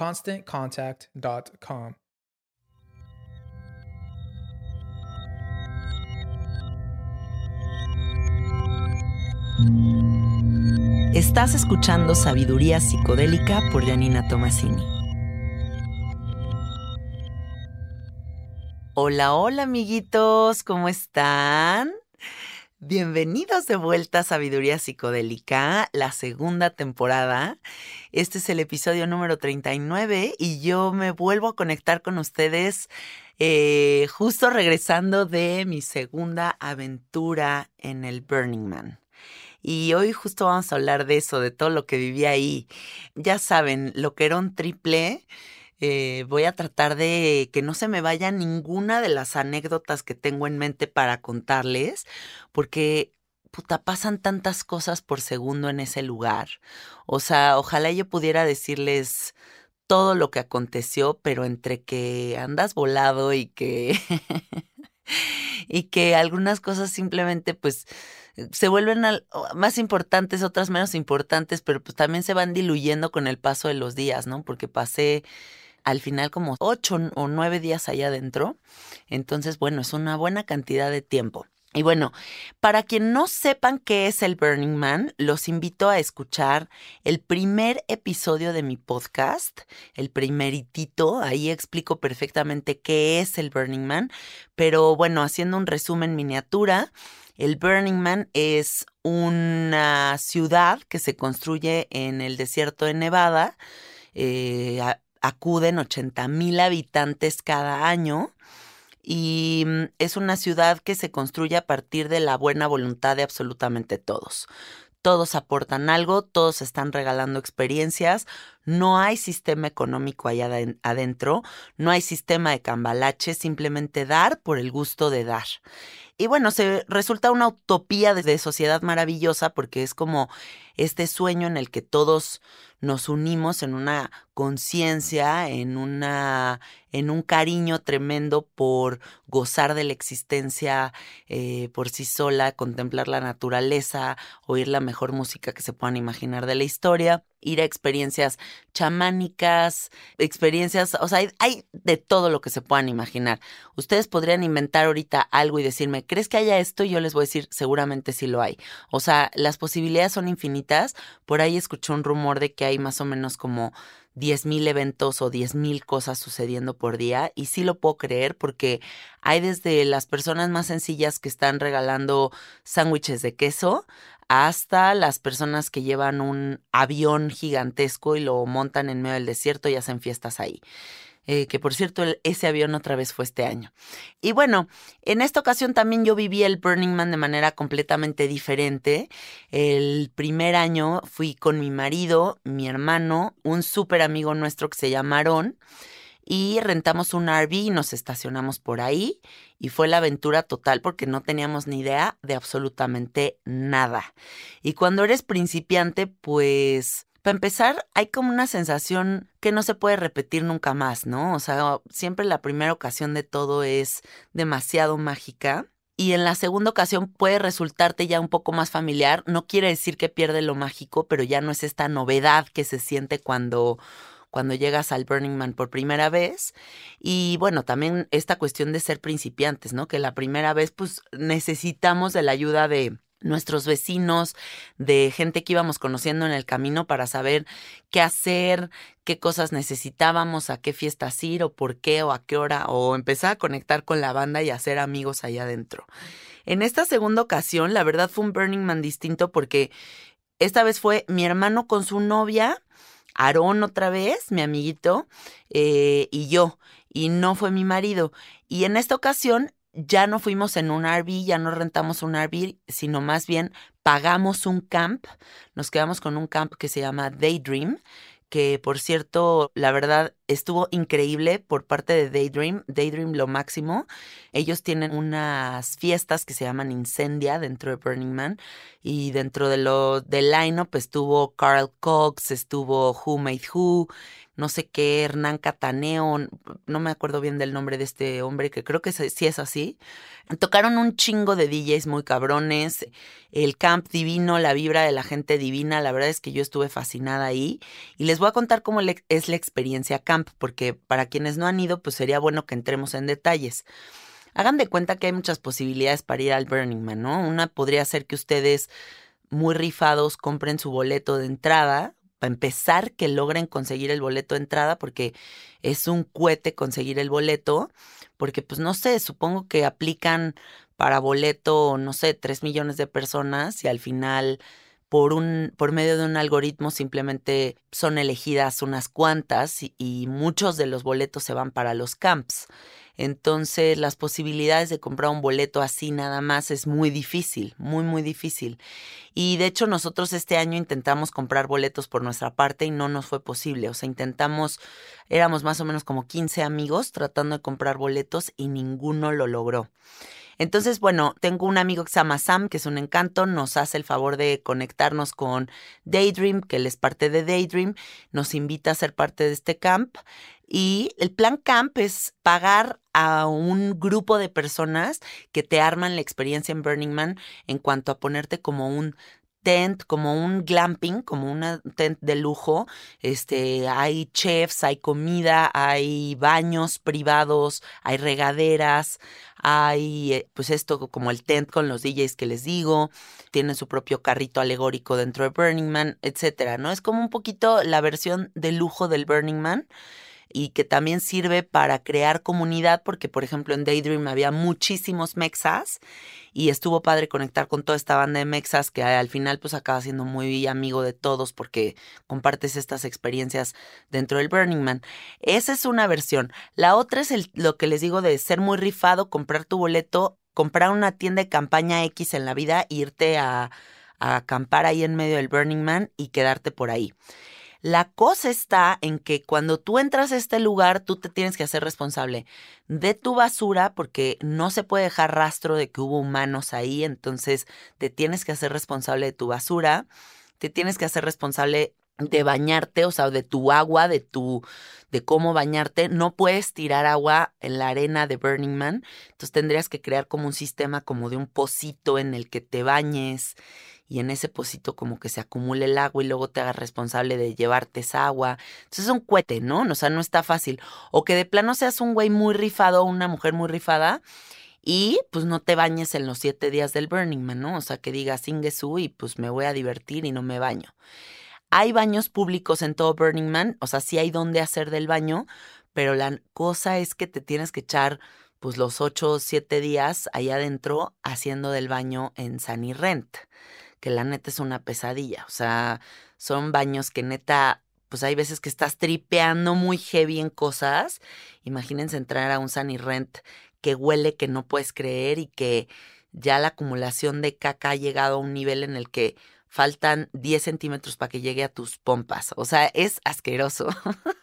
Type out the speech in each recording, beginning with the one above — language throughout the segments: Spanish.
ConstantContact.com. Estás escuchando Sabiduría Psicodélica por Janina Tomasini. Hola, hola amiguitos, ¿cómo están? Bienvenidos de vuelta a Sabiduría Psicodélica, la segunda temporada. Este es el episodio número 39 y yo me vuelvo a conectar con ustedes eh, justo regresando de mi segunda aventura en el Burning Man. Y hoy justo vamos a hablar de eso, de todo lo que viví ahí. Ya saben, lo que era un triple eh, voy a tratar de que no se me vaya ninguna de las anécdotas que tengo en mente para contarles, porque puta, pasan tantas cosas por segundo en ese lugar. O sea, ojalá yo pudiera decirles todo lo que aconteció, pero entre que andas volado y que y que algunas cosas simplemente pues se vuelven más importantes, otras menos importantes, pero pues también se van diluyendo con el paso de los días, ¿no? Porque pasé al final como ocho o nueve días allá adentro. Entonces, bueno, es una buena cantidad de tiempo. Y bueno, para quien no sepan qué es el Burning Man, los invito a escuchar el primer episodio de mi podcast, el primeritito, ahí explico perfectamente qué es el Burning Man, pero bueno, haciendo un resumen miniatura, el Burning Man es una ciudad que se construye en el desierto de Nevada, eh, acuden 80 mil habitantes cada año y mm, es una ciudad que se construye a partir de la buena voluntad de absolutamente todos. Todos aportan algo, todos están regalando experiencias, no hay sistema económico allá adentro, no hay sistema de cambalache, simplemente dar por el gusto de dar. Y bueno, se resulta una utopía de sociedad maravillosa porque es como este sueño en el que todos nos unimos en una conciencia, en una en un cariño tremendo por gozar de la existencia eh, por sí sola, contemplar la naturaleza, oír la mejor música que se puedan imaginar de la historia ir a experiencias chamánicas, experiencias, o sea, hay, de todo lo que se puedan imaginar. Ustedes podrían inventar ahorita algo y decirme, ¿crees que haya esto? Y yo les voy a decir, seguramente sí lo hay. O sea, las posibilidades son infinitas. Por ahí escuché un rumor de que hay más o menos como 10.000 eventos o 10.000 cosas sucediendo por día y sí lo puedo creer porque hay desde las personas más sencillas que están regalando sándwiches de queso hasta las personas que llevan un avión gigantesco y lo montan en medio del desierto y hacen fiestas ahí. Eh, que por cierto ese avión otra vez fue este año. Y bueno, en esta ocasión también yo viví el Burning Man de manera completamente diferente. El primer año fui con mi marido, mi hermano, un súper amigo nuestro que se llama Aaron y rentamos un RV y nos estacionamos por ahí y fue la aventura total porque no teníamos ni idea de absolutamente nada. Y cuando eres principiante, pues para empezar, hay como una sensación que no se puede repetir nunca más, ¿no? O sea, siempre la primera ocasión de todo es demasiado mágica. Y en la segunda ocasión puede resultarte ya un poco más familiar. No quiere decir que pierde lo mágico, pero ya no es esta novedad que se siente cuando cuando llegas al Burning Man por primera vez. Y bueno, también esta cuestión de ser principiantes, ¿no? Que la primera vez pues necesitamos de la ayuda de nuestros vecinos, de gente que íbamos conociendo en el camino para saber qué hacer, qué cosas necesitábamos, a qué fiestas ir o por qué o a qué hora o empezar a conectar con la banda y hacer amigos allá adentro. En esta segunda ocasión, la verdad fue un Burning Man distinto porque esta vez fue mi hermano con su novia Aarón otra vez, mi amiguito, eh, y yo, y no fue mi marido. Y en esta ocasión ya no fuimos en un RV, ya no rentamos un RV, sino más bien pagamos un camp, nos quedamos con un camp que se llama Daydream, que por cierto, la verdad estuvo increíble por parte de Daydream, Daydream lo máximo. Ellos tienen unas fiestas que se llaman Incendia dentro de Burning Man y dentro de lo del line-up estuvo Carl Cox, estuvo Who Made Who, no sé qué, Hernán Cataneo, no me acuerdo bien del nombre de este hombre, que creo que sí es así. Tocaron un chingo de DJs muy cabrones, el camp divino, la vibra de la gente divina, la verdad es que yo estuve fascinada ahí y les voy a contar cómo es la experiencia camp, porque para quienes no han ido, pues sería bueno que entremos en detalles. Hagan de cuenta que hay muchas posibilidades para ir al Burning Man, ¿no? Una podría ser que ustedes muy rifados compren su boleto de entrada, para empezar que logren conseguir el boleto de entrada porque es un cohete conseguir el boleto, porque pues no sé, supongo que aplican para boleto, no sé, tres millones de personas y al final por un por medio de un algoritmo simplemente son elegidas unas cuantas y, y muchos de los boletos se van para los camps. Entonces las posibilidades de comprar un boleto así nada más es muy difícil, muy, muy difícil. Y de hecho nosotros este año intentamos comprar boletos por nuestra parte y no nos fue posible. O sea, intentamos, éramos más o menos como 15 amigos tratando de comprar boletos y ninguno lo logró. Entonces, bueno, tengo un amigo que se llama Sam, que es un encanto, nos hace el favor de conectarnos con Daydream, que él es parte de Daydream, nos invita a ser parte de este camp y el plan camp es pagar a un grupo de personas que te arman la experiencia en Burning Man en cuanto a ponerte como un tent, como un glamping, como una tent de lujo. Este, hay chefs, hay comida, hay baños privados, hay regaderas, hay eh, pues esto como el tent con los DJs que les digo, tienen su propio carrito alegórico dentro de Burning Man, etcétera, ¿no? Es como un poquito la versión de lujo del Burning Man y que también sirve para crear comunidad, porque por ejemplo en Daydream había muchísimos mexas y estuvo padre conectar con toda esta banda de mexas que al final pues acaba siendo muy amigo de todos porque compartes estas experiencias dentro del Burning Man. Esa es una versión. La otra es lo que les digo de ser muy rifado, comprar tu boleto, comprar una tienda de campaña X en la vida, irte a acampar ahí en medio del Burning Man y quedarte por ahí. La cosa está en que cuando tú entras a este lugar, tú te tienes que hacer responsable de tu basura porque no se puede dejar rastro de que hubo humanos ahí, entonces te tienes que hacer responsable de tu basura, te tienes que hacer responsable de bañarte, o sea, de tu agua, de tu de cómo bañarte, no puedes tirar agua en la arena de Burning Man, entonces tendrías que crear como un sistema como de un pocito en el que te bañes y en ese pocito como que se acumule el agua y luego te hagas responsable de llevarte esa agua. Entonces es un cohete, ¿no? O sea, no está fácil. O que de plano seas un güey muy rifado o una mujer muy rifada y pues no te bañes en los siete días del Burning Man, ¿no? O sea, que digas Ingesu y pues me voy a divertir y no me baño. Hay baños públicos en todo Burning Man, o sea, sí hay donde hacer del baño, pero la cosa es que te tienes que echar pues los ocho o siete días allá adentro haciendo del baño en Sunny Rent que la neta es una pesadilla. O sea, son baños que neta, pues hay veces que estás tripeando muy heavy en cosas. Imagínense entrar a un Sunny Rent que huele que no puedes creer y que ya la acumulación de caca ha llegado a un nivel en el que faltan 10 centímetros para que llegue a tus pompas. O sea, es asqueroso.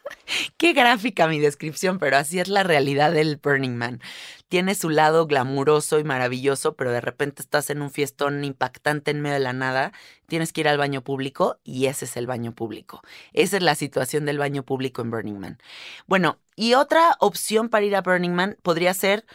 Qué gráfica mi descripción, pero así es la realidad del Burning Man. Tiene su lado glamuroso y maravilloso, pero de repente estás en un fiestón impactante en medio de la nada, tienes que ir al baño público y ese es el baño público. Esa es la situación del baño público en Burning Man. Bueno, y otra opción para ir a Burning Man podría ser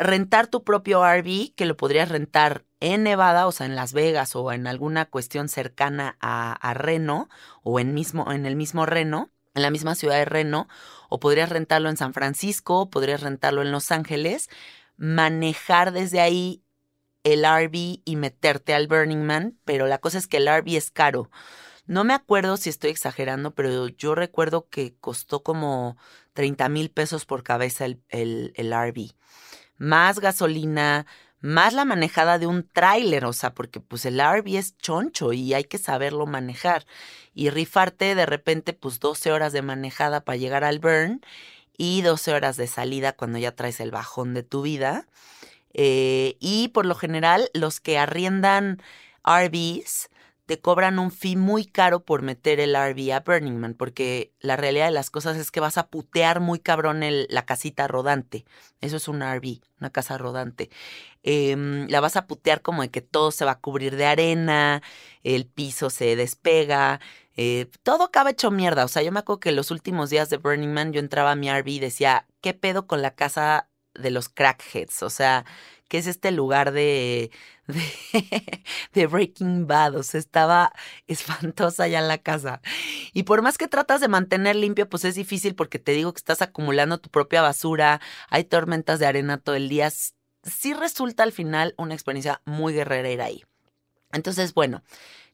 rentar tu propio RV, que lo podrías rentar en Nevada, o sea, en Las Vegas o en alguna cuestión cercana a, Reno o en, mismo, en el mismo Reno, en la misma ciudad de Reno, o podrías rentarlo en San Francisco, podrías rentarlo en Los Ángeles, manejar desde ahí el RV y meterte al Burning Man, pero la cosa es que el RV es caro. No me acuerdo si estoy exagerando, pero yo recuerdo que costó como 30 mil pesos por cabeza el, el, el RV más gasolina, más la manejada de un tráiler, o sea, porque pues el RV es choncho y hay que saberlo manejar. Y rifarte de repente pues 12 horas de manejada para llegar al burn y 12 horas de salida cuando ya traes el bajón de tu vida. Eh, y por lo general los que arriendan RVs te cobran un fee muy caro por meter el RV a Burning Man, porque la realidad de las cosas es que vas a putear muy cabrón la casita rodante. Eso es un RV, una casa rodante. Em, la vas a putear como de que todo se va a cubrir de arena, el piso se despega, eh, todo acaba hecho mierda. O sea, yo me acuerdo que los últimos días de Burning Man yo entraba a mi RV y decía, ¿qué pedo con la casa de los crackheads? O sea, que es este lugar de, de, Breaking Bad. O sea, estaba espantosa ya en la casa. Y por más que tratas de mantener limpio, pues es difícil porque te digo que estás acumulando tu propia basura, hay tormentas de arena todo el día. Sí resulta al final una experiencia muy guerrera ir ahí. Entonces, bueno,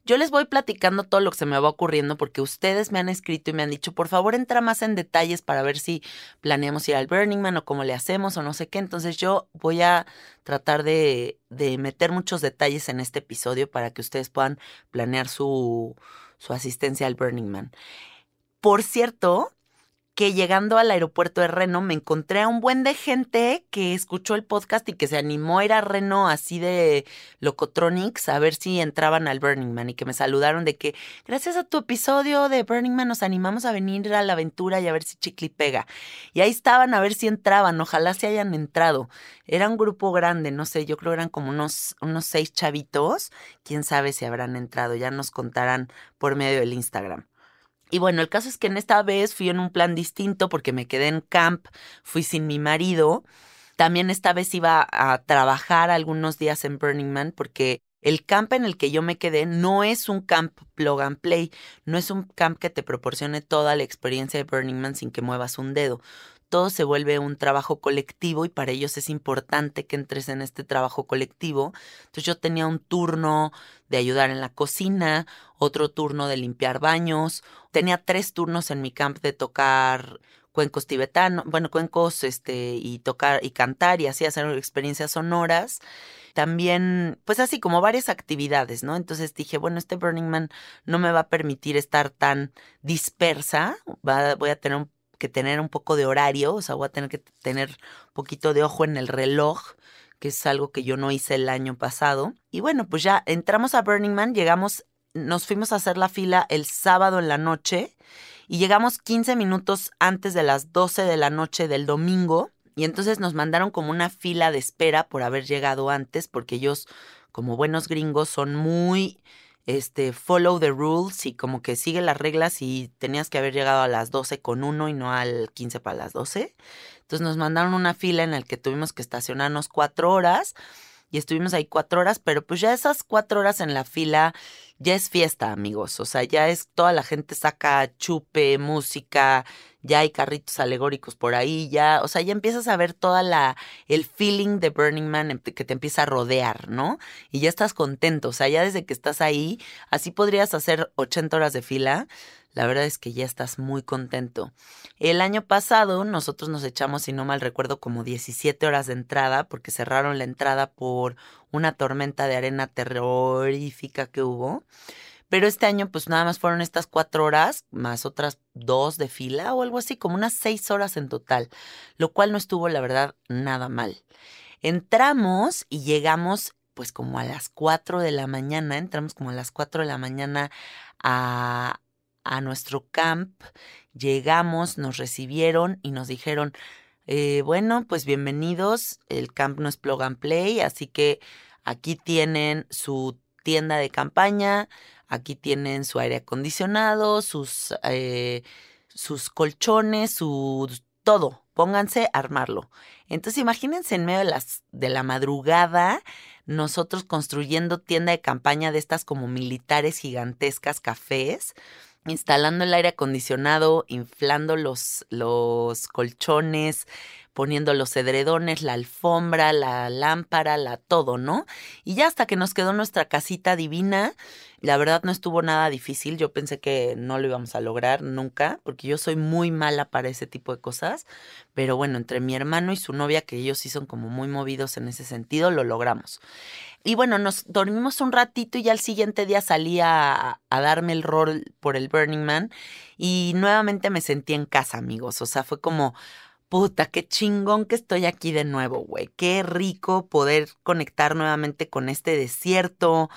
yo les voy platicando todo lo que se me va ocurriendo porque ustedes me han escrito y me han dicho, por favor, entra más en detalles para ver si planeamos ir al Burning Man o cómo le hacemos o no sé qué. Entonces yo voy a tratar de, de meter muchos detalles en este episodio para que ustedes puedan planear su, su asistencia al Burning Man. Por cierto, que llegando al aeropuerto de Reno me encontré a un buen de gente que escuchó el podcast y que se animó a ir a Reno así de Locotronics a ver si entraban al Burning Man y que me saludaron de que gracias a tu episodio de Burning Man nos animamos a venir a la aventura y a ver si Chicli pega. Y ahí estaban a ver si entraban, ojalá se hayan entrado. Era un grupo grande, no sé, yo creo eran como unos, unos seis chavitos, quién sabe si habrán entrado, ya nos contarán por medio del Instagram. Y bueno, el caso es que en esta vez fui en un plan distinto porque me quedé en camp, fui sin mi marido. También esta vez iba a trabajar algunos días en Burning Man porque el camp en el que yo me quedé no es un camp plug and play, no es un camp que te proporcione toda la experiencia de Burning Man sin que muevas un dedo todo se vuelve un trabajo colectivo y para ellos es importante que entres en este trabajo colectivo. Entonces yo tenía un turno de ayudar en la cocina, otro turno de limpiar baños, tenía tres turnos en mi camp de tocar cuencos tibetanos, bueno, cuencos este y tocar y cantar y así hacer experiencias sonoras. También, pues así como varias actividades, ¿no? Entonces dije, bueno, este Burning Man no me va a permitir estar tan dispersa, voy a tener un que tener un poco de horario, o sea, voy a tener que tener un poquito de ojo en el reloj, que es algo que yo no hice el año pasado. Y bueno, pues ya entramos a Burning Man, llegamos, nos fuimos a hacer la fila el sábado en la noche y llegamos 15 minutos antes de las 12 de la noche del domingo. Y entonces nos mandaron como una fila de espera por haber llegado antes, porque ellos, como buenos gringos, son muy este, follow the rules y como que sigue las reglas y tenías que haber llegado a las 12 con uno y no al 15 para las 12. Entonces nos mandaron una fila en la que tuvimos que estacionarnos cuatro horas y estuvimos ahí cuatro horas, pero pues ya esas cuatro horas en la fila ya es fiesta, amigos. O sea, ya es toda la gente saca chupe, música, ya hay carritos alegóricos por ahí, ya, o sea, ya empiezas a ver toda la, el feeling de Burning Man que te empieza a rodear, ¿no? Y ya estás contento, o sea, ya desde que estás ahí, así podrías hacer 80 horas de fila. la verdad es que ya estás muy contento. El año pasado nosotros nos echamos, si no mal recuerdo, como 17 horas de entrada porque cerraron la entrada por una tormenta de arena terrorífica que hubo. Pero este año pues nada más fueron estas cuatro horas, más otras dos de fila o algo así, como unas seis horas en total, lo cual no estuvo la verdad nada mal. Entramos y llegamos pues como a las cuatro de la mañana, entramos como a las cuatro de la mañana a, a nuestro camp, llegamos, nos recibieron y nos dijeron, eh, bueno, pues bienvenidos, el camp no es plug and play, así que aquí tienen su tienda de campaña, Aquí tienen su aire acondicionado, sus, eh, sus colchones, su todo. Pónganse a armarlo. Entonces imagínense en medio de, las, de la madrugada nosotros construyendo tienda de campaña de estas como militares gigantescas cafés instalando el aire acondicionado, inflando los, los colchones, poniendo los edredones, la alfombra, la lámpara, la todo, ¿no? Y ya hasta que nos quedó nuestra casita divina, la verdad no estuvo nada difícil, yo pensé que no lo íbamos a lograr nunca, porque yo soy muy mala para ese tipo de cosas, pero bueno, entre mi hermano y su novia, que ellos sí son como muy movidos en ese sentido, lo logramos. Y bueno, nos dormimos un ratito y ya al siguiente día salí a, a darme el rol por el Burning Man y nuevamente me sentí en casa, amigos, o sea, fue como puta, qué chingón que estoy aquí de nuevo, güey. Qué rico poder conectar nuevamente con este desierto.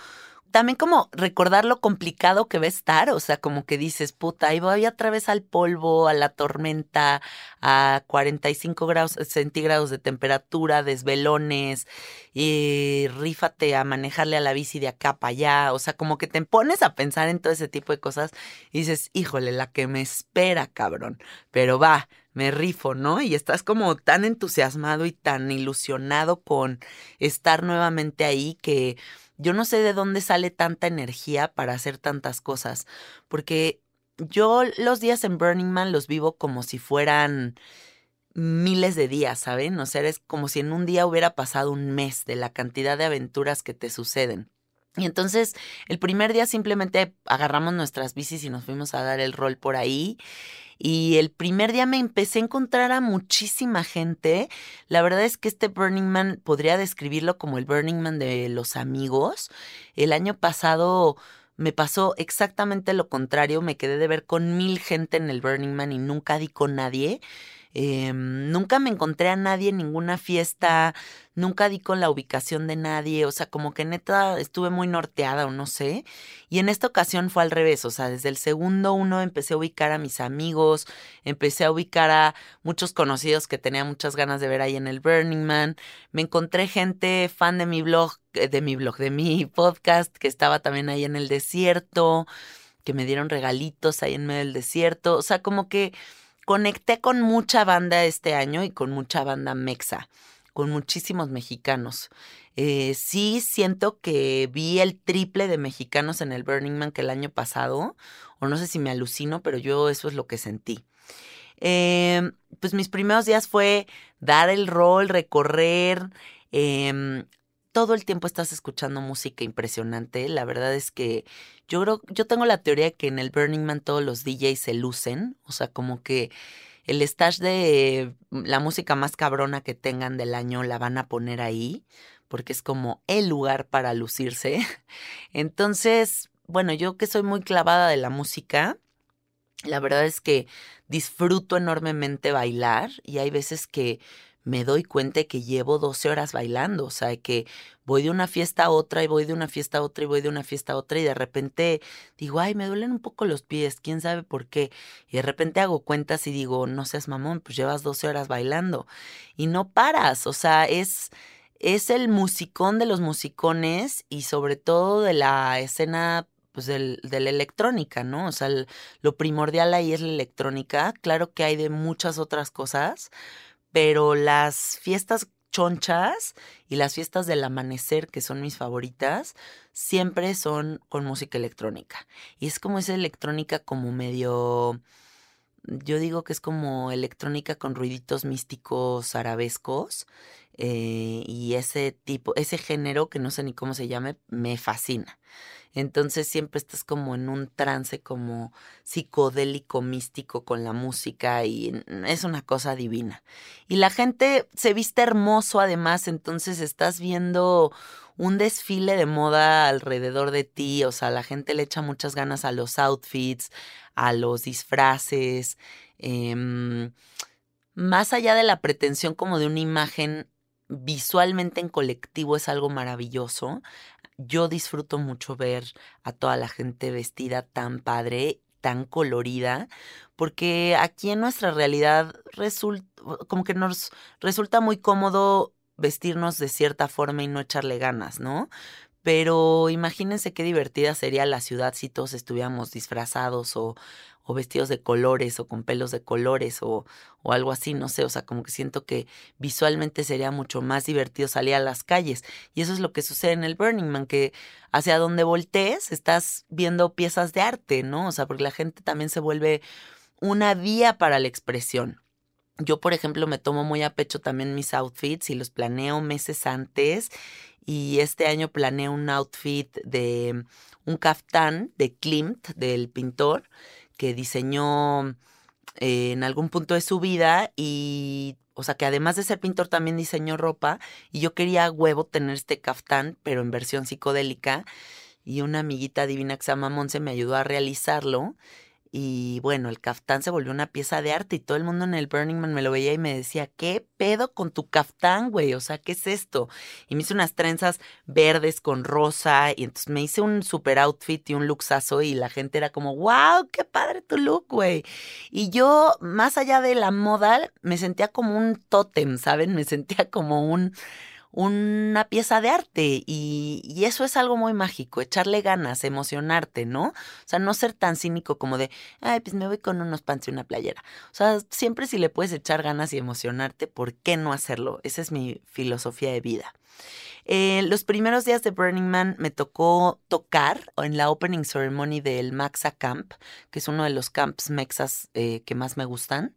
También como recordar lo complicado que va a estar, o sea, como que dices, puta, ahí voy otra vez al polvo, a la tormenta, a 45 grados centígrados de temperatura, desvelones, y rífate a manejarle a la bici de acá para allá, o sea, como que te pones a pensar en todo ese tipo de cosas y dices, híjole, la que me espera, cabrón, pero va, me rifo, ¿no? Y estás como tan entusiasmado y tan ilusionado con estar nuevamente ahí que yo no sé de dónde sale tanta energía para hacer tantas cosas, porque yo los días en Burning Man los vivo como si fueran miles de días, ¿saben? O sea, es como si en un día hubiera pasado un mes de la cantidad de aventuras que te suceden. Y entonces el primer día simplemente agarramos nuestras bicis y nos fuimos a dar el rol por ahí. Y el primer día me empecé a encontrar a muchísima gente. La verdad es que este Burning Man podría describirlo como el Burning Man de los amigos. El año pasado me pasó exactamente lo contrario. Me quedé de ver con mil gente en el Burning Man y nunca di con nadie. Em, nunca me encontré a nadie en ninguna fiesta, nunca di con la ubicación de nadie, o sea, como que neta estuve muy norteada o no sé. Y en esta ocasión fue al revés, o sea, desde el segundo uno empecé a ubicar a mis amigos, empecé a ubicar a muchos conocidos que tenía muchas ganas de ver ahí en el Burning Man. Me encontré gente fan de mi blog, eh, de mi blog, de mi podcast, que estaba también ahí en el desierto, que me dieron regalitos ahí en medio del desierto, o sea, como que conecté con mucha banda este año y con mucha banda mexa, con muchísimos mexicanos. Eh, sí siento que vi el triple de mexicanos en el Burning Man que el año pasado, o no sé si me alucino, pero yo eso es lo que sentí. Em, pues mis primeros días fue dar el rol, recorrer, eh, todo el tiempo estás escuchando música impresionante. La verdad es que yo creo, yo tengo la teoría que en el Burning Man todos los DJs se lucen, o sea, como que el stash de la música más cabrona que tengan del año la van a poner ahí, porque es como el lugar para lucirse. Entonces, bueno, yo que soy muy clavada de la música, la verdad es que disfruto enormemente bailar y hay veces que me doy cuenta que llevo 12 horas bailando, o sea, que voy de una fiesta a otra y voy de una fiesta a otra y voy de una fiesta a otra y de repente digo, ay, me duelen un poco los pies, quién sabe por qué. Y de repente hago cuentas y digo, no seas mamón, pues llevas 12 horas bailando y no paras, o sea, es es el musicón de los musicones y sobre todo de la escena pues del, de la electrónica, ¿no? O sea, lo primordial ahí es la electrónica. Claro que hay de muchas otras cosas, pero las fiestas chonchas y las fiestas del amanecer, que son mis favoritas, siempre son con música electrónica. Y es como esa electrónica como medio yo digo que es como electrónica con ruiditos místicos arabescos. Eh, y ese tipo, ese género, que no sé ni cómo se llame, me fascina. Entonces siempre estás como en un trance como psicodélico, místico con la música y n- es una cosa divina. Y la gente se viste hermoso además, entonces estás viendo un desfile de moda alrededor de ti, o sea, la gente le echa muchas ganas a los outfits, a los disfraces, em, más allá de la pretensión como de una imagen visualmente en colectivo es algo maravilloso. Yo disfruto mucho ver a toda la gente vestida tan padre, tan colorida, porque aquí en nuestra realidad resulta como que nos resulta muy cómodo vestirnos de cierta forma y no echarle ganas, ¿no? Pero imagínense qué divertida sería la ciudad si todos estuviéramos disfrazados o, o vestidos de colores o con pelos de colores o, o algo así, no sé, o sea, como que siento que visualmente sería mucho más divertido salir a las calles. Y eso es lo que sucede en el Burning Man, que hacia donde voltees estás viendo piezas de arte, ¿no? O sea, porque la gente también se vuelve una vía para la expresión. Yo, por ejemplo, me tomo muy a pecho también mis outfits y los planeo meses antes. Y este año planeé un outfit de un caftán de Klimt, del pintor, que diseñó eh, en algún punto de su vida y, o sea, que además de ser pintor también diseñó ropa y yo quería a huevo tener este caftán, pero en versión psicodélica y una amiguita divina que se llama Monse me ayudó a realizarlo y bueno, el caftán se volvió una pieza de arte y todo el mundo en el Burning Man me lo veía y me decía, ¿qué pedo con tu caftán, güey? O sea, ¿qué es esto? Y me hice unas trenzas verdes con rosa y entonces me hice un super outfit y un luxazo y la gente era como, wow, qué padre tu look, güey. Y yo, más allá de la moda, me sentía como un tótem, ¿saben? Me sentía como un una pieza de arte y, y, eso es algo muy mágico, echarle ganas, emocionarte, ¿no? O sea, no ser tan cínico como de, ay, pues me voy con unos pants y una playera. O sea, siempre si le puedes echar ganas y emocionarte, ¿por qué no hacerlo? Esa es mi filosofía de vida. Eh, los primeros días de Burning Man me tocó tocar en la opening ceremony del Maxa Camp, que es uno de los camps mexas eh, que más me gustan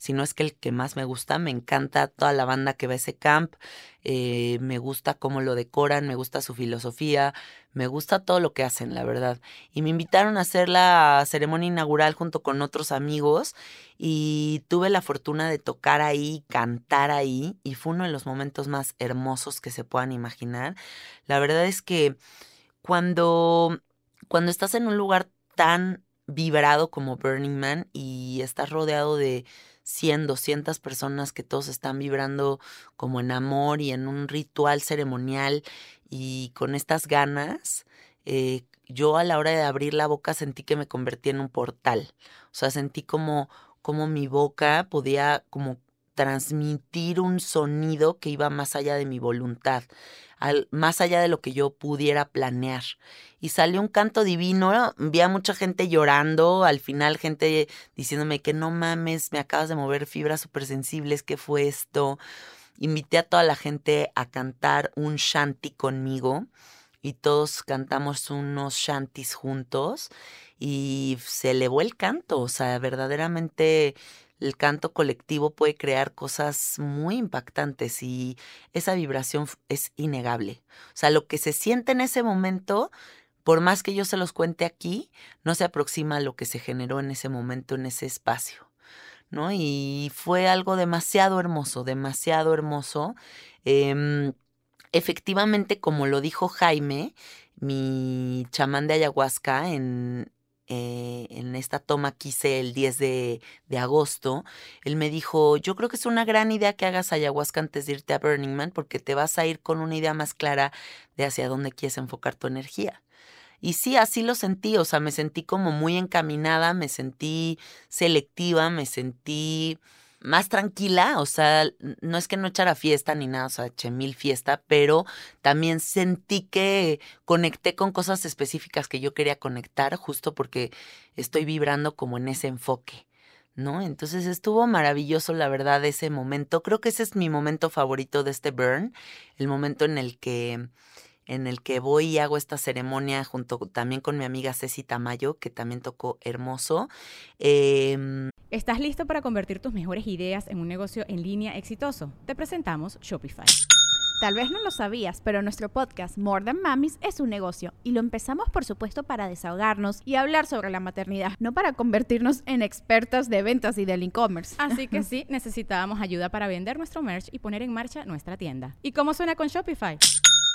si no es que el que más me gusta. Me encanta toda la banda que va a ese camp, eh, me gusta cómo lo decoran, me gusta su filosofía, me gusta todo lo que hacen, la verdad. Y me invitaron a hacer la ceremonia inaugural junto con otros amigos y tuve la fortuna de tocar ahí, cantar ahí y fue uno de los momentos más hermosos que se puedan imaginar. La verdad es que cuando, cuando estás en un lugar tan vibrado como Burning Man y estás rodeado de 100, 200 personas que todos están vibrando como en amor y en un ritual ceremonial y con estas ganas, eh, yo a la hora de abrir la boca sentí que me convertí en un portal. O sea, sentí como, como mi boca podía como transmitir un sonido que iba más allá de mi voluntad, más allá de lo que yo pudiera planear. Y salió un canto divino, vi a mucha gente llorando, al final gente diciéndome que no mames, me acabas de mover fibras súper sensibles, ¿qué fue esto? Invité a toda la gente a cantar un shanty conmigo y todos cantamos unos shanties juntos y se elevó el canto, o sea, verdaderamente el canto colectivo puede crear cosas muy impactantes y esa vibración es innegable. O sea, lo que se siente en ese momento, por más que yo se los cuente aquí, no se aproxima a lo que se generó en ese momento, en ese espacio. ¿No? Y fue algo demasiado hermoso, demasiado hermoso. Eh, efectivamente, como lo dijo Jaime, mi chamán de ayahuasca en, eh, en esta toma que hice el 10 de, de, agosto, él me dijo, yo creo que es una gran idea que hagas ayahuasca antes de irte a Burning Man porque te vas a ir con una idea más clara de hacia dónde quieres enfocar tu energía. Y sí, así lo sentí, o sea, me sentí como muy encaminada, me sentí selectiva, me sentí más tranquila, o sea, no es que no echara fiesta ni nada, o sea, eché mil fiesta, pero también sentí que conecté con cosas específicas que yo quería conectar, justo porque estoy vibrando como en ese enfoque, ¿no? Entonces estuvo maravilloso, la verdad, ese momento. Creo que ese es mi momento favorito de este burn, el momento en el que en el que voy y hago esta ceremonia junto también con mi amiga Ceci Tamayo, que también tocó hermoso. Em, ¿Estás listo para convertir tus mejores ideas en un negocio en línea exitoso? Te presentamos Shopify. Tal vez no lo sabías, pero nuestro podcast More Than Mamis es un negocio y lo empezamos por supuesto para desahogarnos y hablar sobre la maternidad, no para convertirnos en expertas de ventas y del e-commerce. Así que sí, necesitábamos ayuda para vender nuestro merch y poner en marcha nuestra tienda. ¿Y cómo suena con Shopify?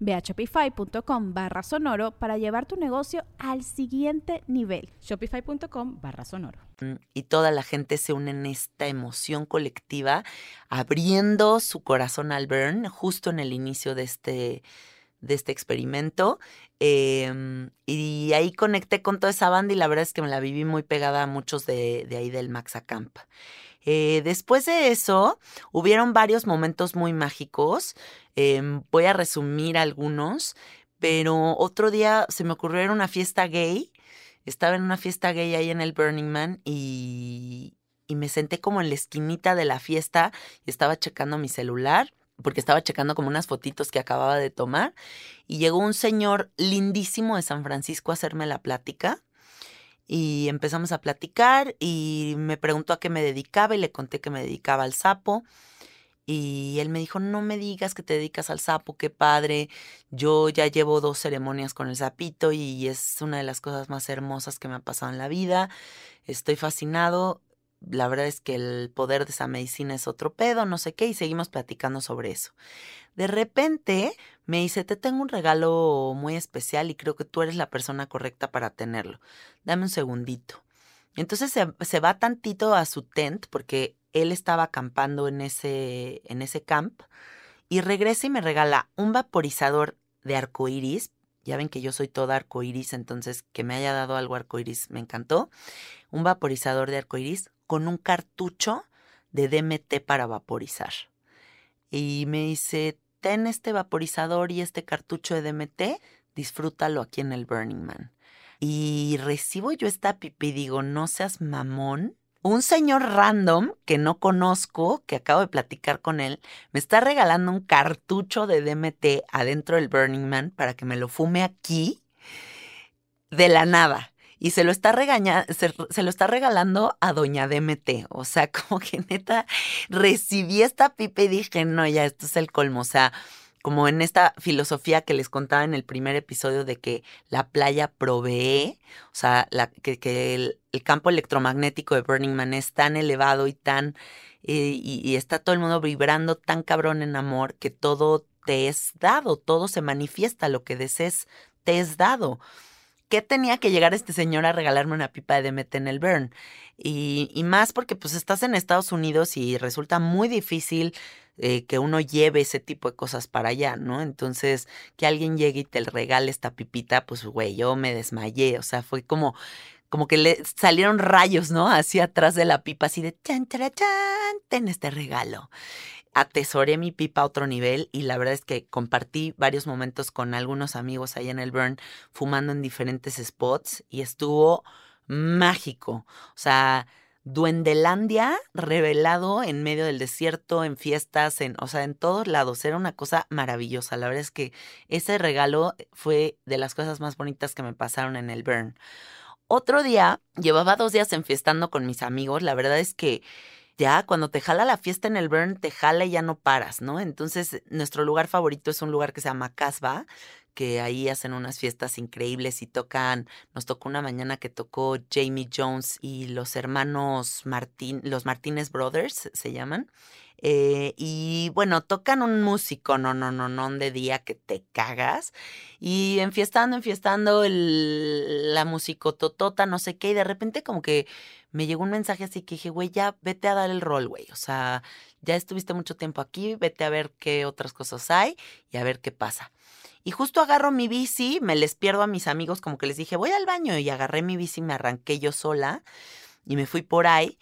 Ve a shopify.com barra sonoro para llevar tu negocio al siguiente nivel. Shopify.com barra sonoro. Mm, y toda la gente se une en esta emoción colectiva, abriendo su corazón al burn justo en el inicio de este, de este experimento. Em, y ahí conecté con toda esa banda y la verdad es que me la viví muy pegada a muchos de, de ahí del Maxacamp. Eh, después de eso, hubieron varios momentos muy mágicos. Em, voy a resumir algunos, pero otro día se me ocurrió ir a una fiesta gay. Estaba en una fiesta gay ahí en el Burning Man y, y me senté como en la esquinita de la fiesta y estaba checando mi celular porque estaba checando como unas fotitos que acababa de tomar y llegó un señor lindísimo de San Francisco a hacerme la plática y empezamos a platicar y me preguntó a qué me dedicaba y le conté que me dedicaba al sapo. Y él me dijo, no me digas que te dedicas al sapo, qué padre. Yo ya llevo dos ceremonias con el sapito y es una de las cosas más hermosas que me ha pasado en la vida. Estoy fascinado. La verdad es que el poder de esa medicina es otro pedo, no sé qué, y seguimos platicando sobre eso. De repente me dice, te tengo un regalo muy especial y creo que tú eres la persona correcta para tenerlo. Dame un segundito. Entonces se, va tantito a su tent porque él estaba acampando en ese, en ese camp y regresa y me regala un vaporizador de arcoiris. Ya ven que yo soy toda arcoiris, entonces que me haya dado algo arcoiris me encantó. Un vaporizador de arcoiris con un cartucho de DMT para vaporizar y me dice, ten este vaporizador y este cartucho de DMT, disfrútalo aquí en el Burning Man. Y recibo yo esta pipi y digo, no seas mamón. Un señor random que no conozco, que acabo de platicar con él, me está regalando un cartucho de DMT adentro del Burning Man para que me lo fume aquí de la nada y se lo está regañando, se, lo está regalando a doña DMT. O sea, como que neta recibí esta pipa y dije, no, ya, esto es el colmo. O sea, como en esta filosofía que les contaba en el primer episodio de que la playa provee, o sea, la, que, el, campo electromagnético de Burning Man es tan elevado y tan, eh, y, y, está todo el mundo vibrando tan cabrón en amor que todo te es dado, todo se manifiesta, lo que desees te es dado qué tenía que llegar este señor a regalarme una pipa de DMT en el Burn? Y, más porque pues estás en Estados Unidos y resulta muy difícil eh, que uno lleve ese tipo de cosas para allá, ¿no? Entonces, que alguien llegue y te regale esta pipita, pues, güey, yo me desmayé, o sea, fue como, como que le salieron rayos, ¿no? Así atrás de la pipa, así de, chan, chan, chan, ten este regalo atesoré mi pipa a otro nivel y la verdad es que compartí varios momentos con algunos amigos ahí en el Burn fumando en diferentes spots y estuvo mágico. O sea, Duendelandia revelado en medio del desierto, en fiestas, en, o sea, en todos lados. Era una cosa maravillosa. La verdad es que ese regalo fue de las cosas más bonitas que me pasaron en el Burn. Otro día, llevaba dos días enfiestando con mis amigos. La verdad es que ya cuando te jala la fiesta en el Burn, te jala y ya no paras, ¿no? Entonces, nuestro lugar favorito es un lugar que se llama Casbah, que ahí hacen unas fiestas increíbles y tocan, nos tocó una mañana que tocó Jamie Jones y los hermanos Martín, los Martínez Brothers se llaman. Eh, y bueno, tocan un músico, no, no, no, no, de día que te cagas. Y enfiestando, enfiestando el, la musicototota, no sé qué, y de repente como que me llegó un mensaje así que dije, güey, ya vete a dar el rol, güey. O sea, ya estuviste mucho tiempo aquí, vete a ver qué otras cosas hay y a ver qué pasa. Y justo agarro mi bici, me les pierdo a mis amigos, como que les dije, voy al baño y agarré mi bici, me arranqué yo sola y me fui por ahí.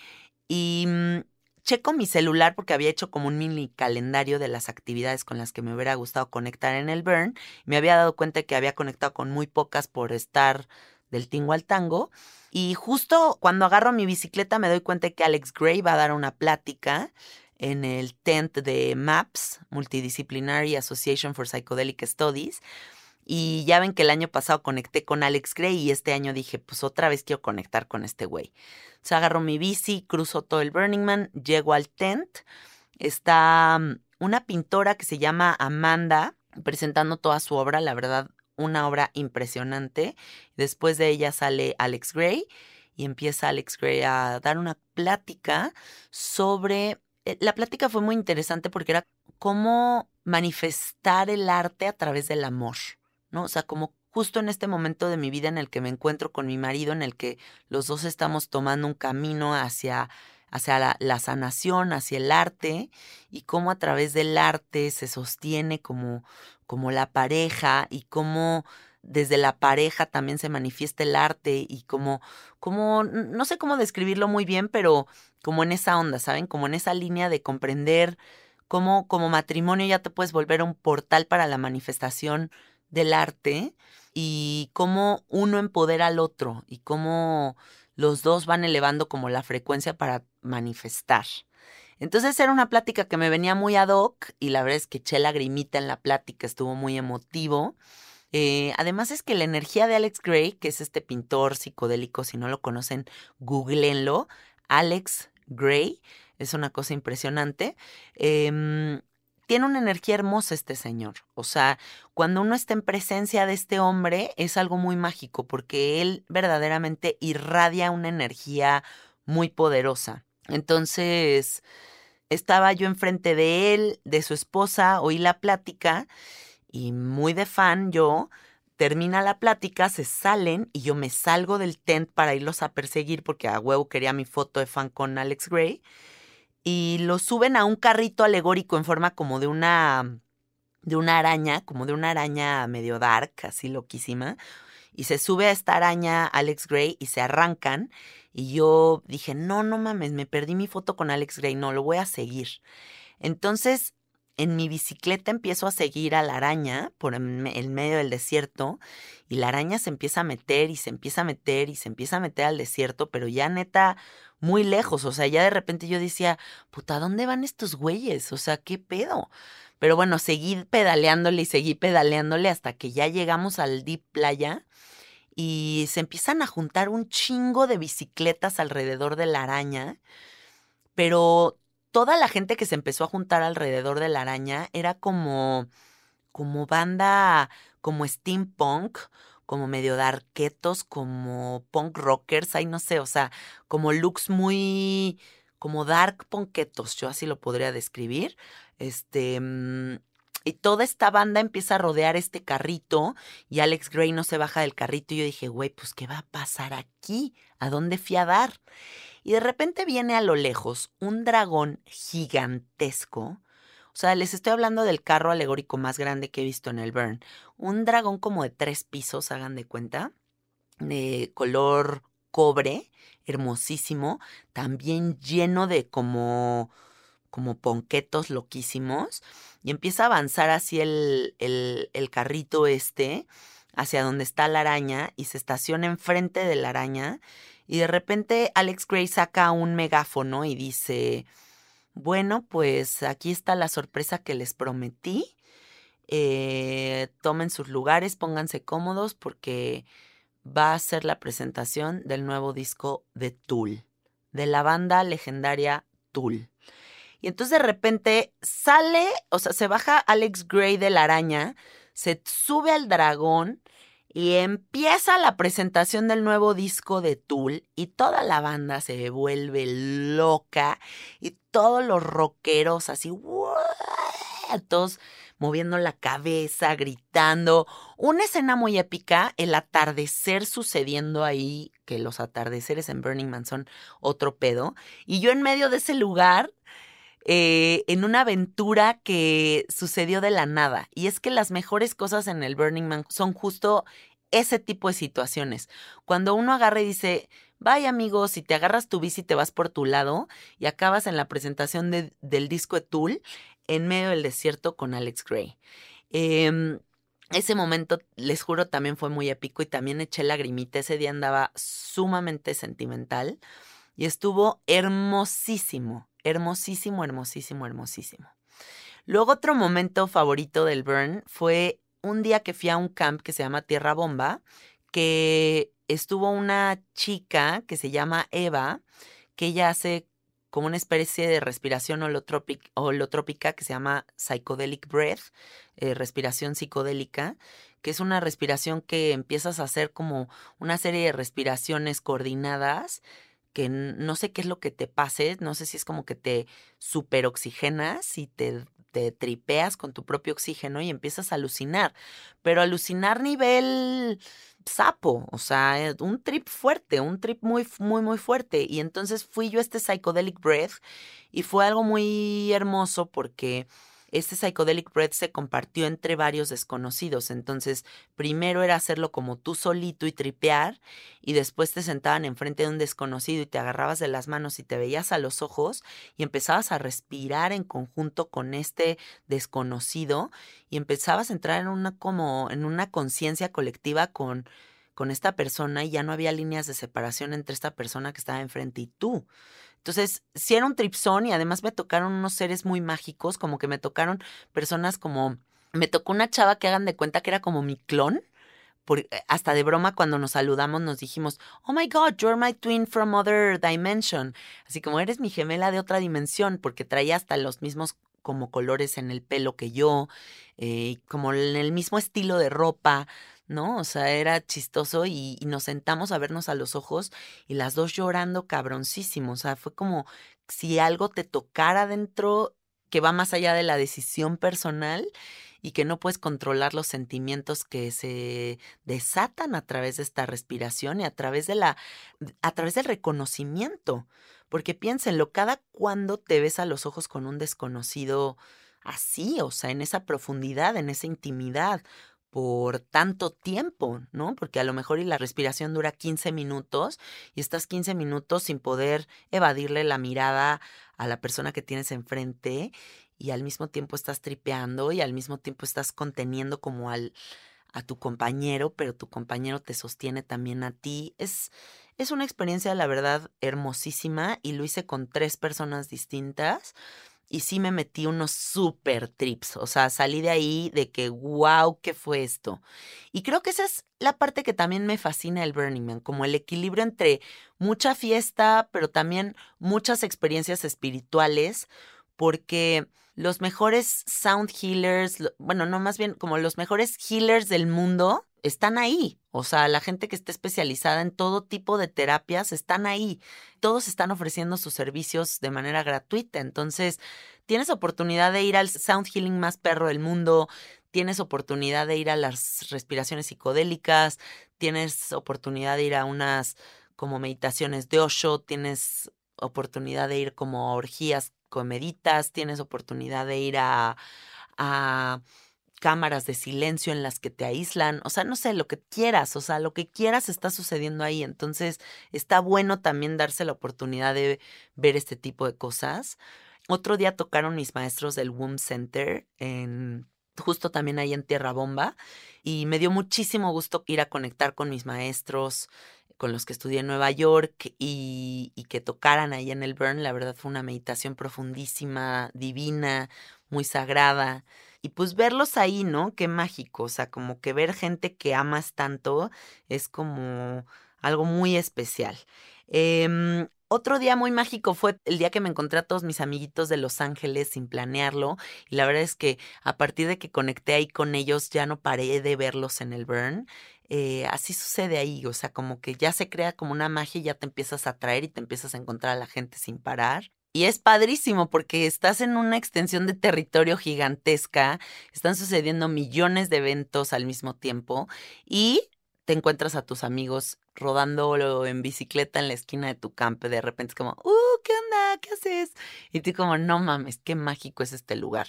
Y mm, checo mi celular porque había hecho como un mini calendario de las actividades con las que me hubiera gustado conectar en el Burn. Me había dado cuenta que había conectado con muy pocas por estar del tingo al tango. Y justo cuando agarro mi bicicleta me doy cuenta que Alex Gray va a dar una plática en el tent de MAPS, Multidisciplinary Association for Psychedelic Studies. Y ya ven que el año pasado conecté con Alex Gray y este año dije, pues otra vez quiero conectar con este güey. Se agarro mi bici, cruzo todo el Burning Man, llego al tent. Está mm, una pintora que se llama Amanda presentando toda su obra, la verdad, una obra impresionante. Después de ella sale Alex Gray y empieza Alex Gray a dar una plática sobre eh, la plática fue muy interesante porque era cómo manifestar el arte a través del amor, ¿no? O sea, como justo en este momento de mi vida en el que me encuentro con mi marido, en el que los dos estamos tomando un camino hacia, hacia la, sanación, hacia el arte, y cómo a través del arte se sostiene como, como la pareja y cómo desde la pareja también se manifiesta el arte y como, como, no sé cómo describirlo muy bien, pero como en esa onda, ¿saben? Como en esa línea de comprender cómo como matrimonio ya te puedes volver un portal para la manifestación del arte y cómo uno empodera al otro y cómo los dos van elevando como la frecuencia para manifestar. Entonces era una plática que me venía muy ad hoc y la verdad es que eché lagrimita en la plática, estuvo muy emotivo. Eh, además es que la energía de Alex Gray, que es este pintor psicodélico, si no lo conocen, googleenlo, Alex Gray, es una cosa impresionante. Em, tiene una energía hermosa este señor. O sea, cuando uno está en presencia de este hombre es algo muy mágico porque él verdaderamente irradia una energía muy poderosa. Entonces, estaba yo enfrente de él, de su esposa, oí la plática y muy de fan yo, termina la plática, se salen y yo me salgo del tent para irlos a perseguir porque a huevo quería mi foto de fan con Alex Gray y lo suben a un carrito alegórico en forma como de una de una araña, como de una araña medio dark, así loquísima. Y se sube a esta araña Alex Gray y se arrancan. Y yo dije, no, no mames, me perdí mi foto con Alex Gray, no, lo voy a seguir. Entonces en mi bicicleta empiezo a seguir a la araña por el medio del desierto y la araña se empieza a meter y se empieza a meter y se empieza a meter al desierto, pero ya neta muy lejos, o sea, ya de repente yo decía, puta, ¿dónde van estos güeyes? O sea, ¿qué pedo? Pero bueno, seguí pedaleándole y seguí pedaleándole hasta que ya llegamos al Deep Playa y se empiezan a juntar un chingo de bicicletas alrededor de la araña, pero toda la gente que se empezó a juntar alrededor de la araña era como, como banda, como steampunk, como medio de arquetos, como punk rockers, ahí no sé, o sea, como looks muy, como dark punketos, yo así lo podría describir. Este, mm, y toda esta banda empieza a rodear este carrito y Alex Gray no se baja del carrito y yo dije, güey, pues ¿qué va a pasar aquí? ¿A dónde fui a dar? Y de repente viene a lo lejos un dragón gigantesco. O sea, les estoy hablando del carro alegórico más grande que he visto en el Burn. Un dragón como de tres pisos, hagan de cuenta, de color cobre, hermosísimo, también lleno de como, como ponquetos loquísimos. Y empieza a avanzar hacia el, el, carrito este, hacia donde está la araña, y se estaciona enfrente de la araña y de repente Alex Gray saca un megáfono y dice, bueno, pues aquí está la sorpresa que les prometí. Eh, tomen sus lugares, pónganse cómodos porque va a ser la presentación del nuevo disco de Tool, de la banda legendaria Tool. Y entonces de repente sale, o sea, se baja Alex Gray de la araña, se sube al dragón y empieza la presentación del nuevo disco de Tool y toda la banda se vuelve loca y todos los rockeros así, todos moviendo la cabeza, gritando. Una escena muy épica, el atardecer sucediendo ahí, que los atardeceres en Burning Man son otro pedo. Y yo en medio de ese lugar eh, en una aventura que sucedió de la nada. Y es que las mejores cosas en el Burning Man son justo ese tipo de situaciones. Cuando uno agarra y dice, vaya amigos, si te agarras tu bici te vas por tu lado y acabas en la presentación del disco de Tool en medio del desierto con Alex Gray. Em, ese momento, les juro, también fue muy épico y también eché lagrimita. Ese día andaba sumamente sentimental y estuvo hermosísimo, hermosísimo, hermosísimo, hermosísimo. Luego otro momento favorito del Burn fue un día que fui a un camp que se llama Tierra Bomba, que estuvo una chica que se llama Eva, que ella hace como una especie de respiración holotrópica que se llama Psychedelic Breath, eh, respiración psicodélica, que es una respiración que empiezas a hacer como una serie de respiraciones coordinadas que no sé qué es lo que te pase, no sé si es como que te superoxigenas y te, te tripeas con tu propio oxígeno y empiezas a alucinar, pero alucinar nivel sapo, o sea, eh, un trip fuerte, un trip muy, muy, muy fuerte. Y entonces fui yo a este Psychedelic Breath y fue algo muy hermoso porque este psychedelic breath se compartió entre varios desconocidos. Entonces, primero era hacerlo como tú solito y tripear, y después te sentaban enfrente de un desconocido y te agarrabas de las manos y te veías a los ojos y empezabas a respirar en conjunto con este desconocido y empezabas a entrar en una como en una conciencia colectiva con con esta persona y ya no había líneas de separación entre esta persona que estaba enfrente y tú. Entonces, si era un tripsón y además me tocaron unos seres muy mágicos, como que me tocaron personas como, me tocó una chava que hagan de cuenta que era como mi clon. Eh, hasta de broma cuando nos saludamos nos dijimos, oh my god, you're my twin from other dimension. Así como eres mi gemela de otra dimensión, porque traía hasta los mismos como colores en el pelo que yo, eh, como en el mismo estilo de ropa. ¿No? O sea, era chistoso y, nos sentamos a vernos a los ojos y las dos llorando cabroncísimo. O sea, fue como si algo te tocara dentro que va más allá de la decisión personal y que no puedes controlar los sentimientos que se desatan a través de esta respiración y a través de la a través del reconocimiento, porque piénsenlo, cada cuando te ves a los ojos con un desconocido así, o sea, en esa profundidad, en esa intimidad, por tanto tiempo, ¿no? Porque a lo mejor y la respiración dura 15 minutos y estás 15 minutos sin poder evadirle la mirada a la persona que tienes enfrente y al mismo tiempo estás tripeando y al mismo tiempo estás conteniendo como al a tu compañero, pero tu compañero te sostiene también a ti. Es es una experiencia la verdad hermosísima y lo hice con tres personas distintas y sí me metí unos super trips. O sea, salí de ahí de que, wow, ¿qué fue esto? Y creo que esa es la parte que también me fascina el Burning Man, como el equilibrio entre mucha fiesta, pero también muchas experiencias espirituales, porque los mejores sound healers, bueno, no más bien como los mejores healers del mundo, están ahí. O sea, la gente que está especializada en todo tipo de terapias están ahí. Todos están ofreciendo sus servicios de manera gratuita. Entonces, tienes oportunidad de ir al sound healing más perro del mundo, tienes oportunidad de ir a las respiraciones psicodélicas, tienes oportunidad de ir a unas como meditaciones de Osho, tienes oportunidad de ir como a orgías comeditas, tienes oportunidad de ir a, a cámaras de silencio en las que te aíslan, o sea, no sé, lo que quieras, o sea, lo que quieras está sucediendo ahí. Entonces, está bueno también darse la oportunidad de ver este tipo de cosas. Otro día tocaron mis maestros del Womb Center en justo también ahí en Tierra Bomba y me dio muchísimo gusto ir a conectar con mis maestros con los que estudié en Nueva York y, y que tocaran ahí en el Burn. La verdad fue una meditación profundísima, divina, muy sagrada. Y pues verlos ahí, ¿no? Qué mágico, o sea, como que ver gente que amas tanto es como algo muy especial. Em, otro día muy mágico fue el día que me encontré a todos mis amiguitos de Los Ángeles sin planearlo. Y la verdad es que a partir de que conecté ahí con ellos ya no paré de verlos en el burn. Eh, así sucede ahí, o sea, como que ya se crea como una magia y ya te empiezas a atraer y te empiezas a encontrar a la gente sin parar. Y es padrísimo porque estás en una extensión de territorio gigantesca, están sucediendo millones de eventos al mismo tiempo y te encuentras a tus amigos rodando en bicicleta en la esquina de tu campo, de repente es como, ¡uh, qué onda! ¿Qué haces? Y tú como, no mames, qué mágico es este lugar.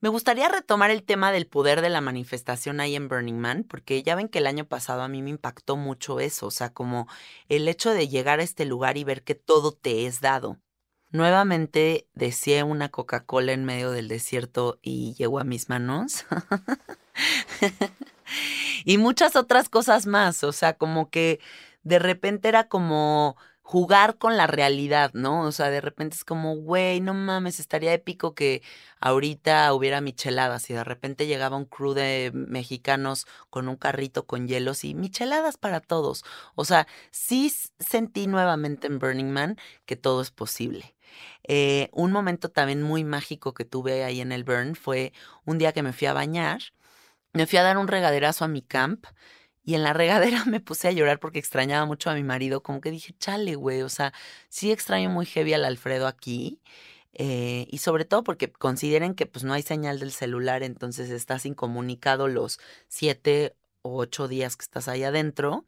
Me gustaría retomar el tema del poder de la manifestación ahí en Burning Man, porque ya ven que el año pasado a mí me impactó mucho eso, o sea, como el hecho de llegar a este lugar y ver que todo te es dado. Nuevamente deseé una Coca-Cola en medio del desierto y llegó a mis manos. y muchas otras cosas más, o sea, como que de repente era como jugar con la realidad, ¿no? O sea, de repente es como, güey, no mames, estaría épico que ahorita hubiera micheladas y de repente llegaba un crew de mexicanos con un carrito con hielos y micheladas para todos. O sea, sí sentí nuevamente en Burning Man que todo es posible. Eh, un momento también muy mágico que tuve ahí en el Burn fue un día que me fui a bañar me fui a dar un regaderazo a mi camp y en la regadera me puse a llorar porque extrañaba mucho a mi marido. Como que dije, chale, güey, o sea, sí extraño muy heavy al Alfredo aquí. Eh, y sobre todo porque consideren que pues no hay señal del celular, entonces estás incomunicado los siete o ocho días que estás ahí adentro.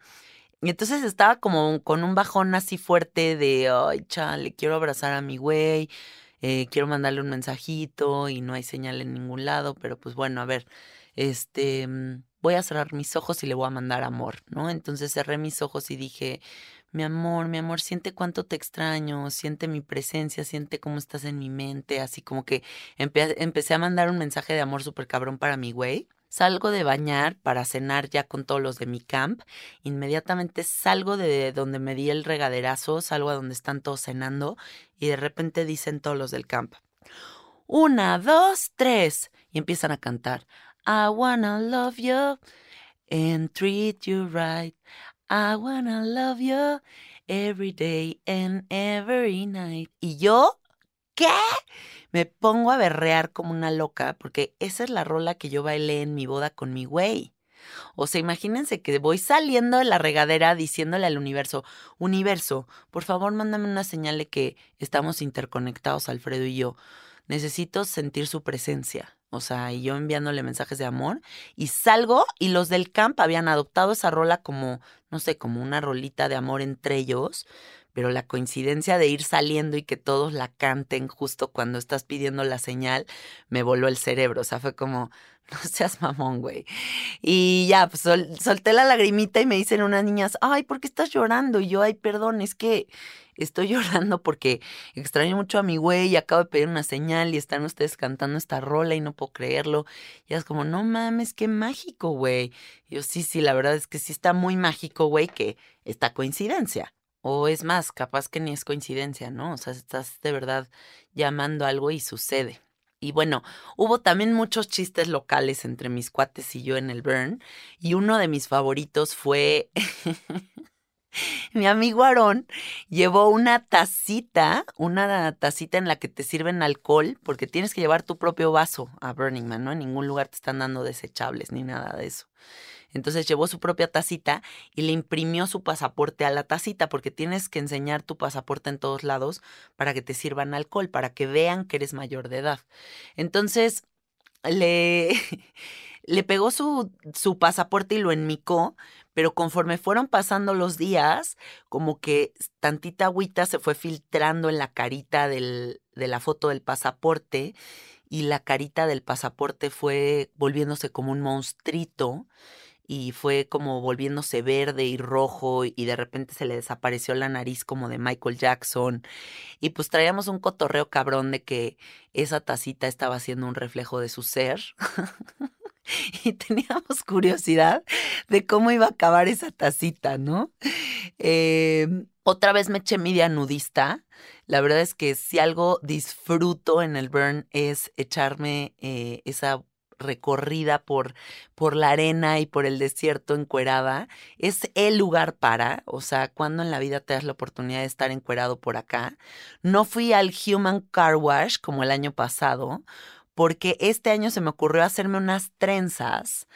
Y entonces estaba como con un bajón así fuerte de, ay, chale, quiero abrazar a mi güey, eh, quiero mandarle un mensajito y no hay señal en ningún lado, pero pues bueno, a ver, este, mm, voy a cerrar mis ojos y le voy a mandar amor, ¿no? Entonces cerré mis ojos y dije, mi amor, mi amor, siente cuánto te extraño, siente mi presencia, siente cómo estás en mi mente, así como que empecé a mandar un mensaje de amor súper cabrón para mi güey. Salgo de bañar para cenar ya con todos los de mi camp. Inmediatamente salgo de donde me di el regaderazo, salgo a donde están todos cenando y de repente dicen todos los del camp. Una, dos, tres. Y empiezan a cantar. I wanna love you and treat you right. I wanna love you every day and every night. Y yo, ¿qué? Me pongo a berrear como una loca porque esa es la rola que yo bailé en mi boda con mi güey. O sea, imagínense que voy saliendo de la regadera diciéndole al universo, universo, por favor mándame una señal de que estamos interconectados, Alfredo y yo. Necesito sentir su presencia. O sea, y yo enviándole mensajes de amor. Y salgo y los del camp habían adoptado esa rola como, no sé, como una rolita de amor entre ellos. Pero la coincidencia de ir saliendo y que todos la canten justo cuando estás pidiendo la señal, me voló el cerebro. O sea, fue como, no seas mamón, güey. Y ya, pues solté la lagrimita y me dicen unas niñas, ay, ¿por qué estás llorando? Y yo, ay, perdón, es que estoy llorando porque extraño mucho a mi güey y acabo de pedir una señal y están ustedes cantando esta rola y no puedo creerlo. Y es como, no mames, qué mágico, güey. yo, sí, sí, la verdad es que sí está muy mágico, güey, que esta coincidencia. O es más, capaz que ni es coincidencia, ¿no? O sea, estás de verdad llamando algo y sucede. Y bueno, hubo también muchos chistes locales entre mis cuates y yo en el Burn. Y uno de mis favoritos fue mi amigo Aarón llevó una tacita, una tacita en la que te sirven alcohol, porque tienes que llevar tu propio vaso a Burning Man, ¿no? En ningún lugar te están dando desechables ni nada de eso. Entonces llevó su propia tacita y le imprimió su pasaporte a la tacita, porque tienes que enseñar tu pasaporte en todos lados para que te sirvan alcohol, para que vean que eres mayor de edad. Entonces, le, le pegó su, su pasaporte y lo enmicó, pero conforme fueron pasando los días, como que tantita agüita se fue filtrando en la carita del, de la foto del pasaporte y la carita del pasaporte fue volviéndose como un monstruito y fue como volviéndose verde y rojo y de repente se le desapareció la nariz como de Michael Jackson y pues traíamos un cotorreo cabrón de que esa tacita estaba haciendo un reflejo de su ser y teníamos curiosidad de cómo iba a acabar esa tacita, ¿no? Em, otra vez me eché media nudista. La verdad es que si algo disfruto en el burn es echarme eh, esa recorrida por, por la arena y por el desierto encuerada, es el lugar para, o sea, cuando en la vida te das la oportunidad de estar encuerado por acá. No fui al Human Car Wash como el año pasado, porque este año se me ocurrió hacerme unas trenzas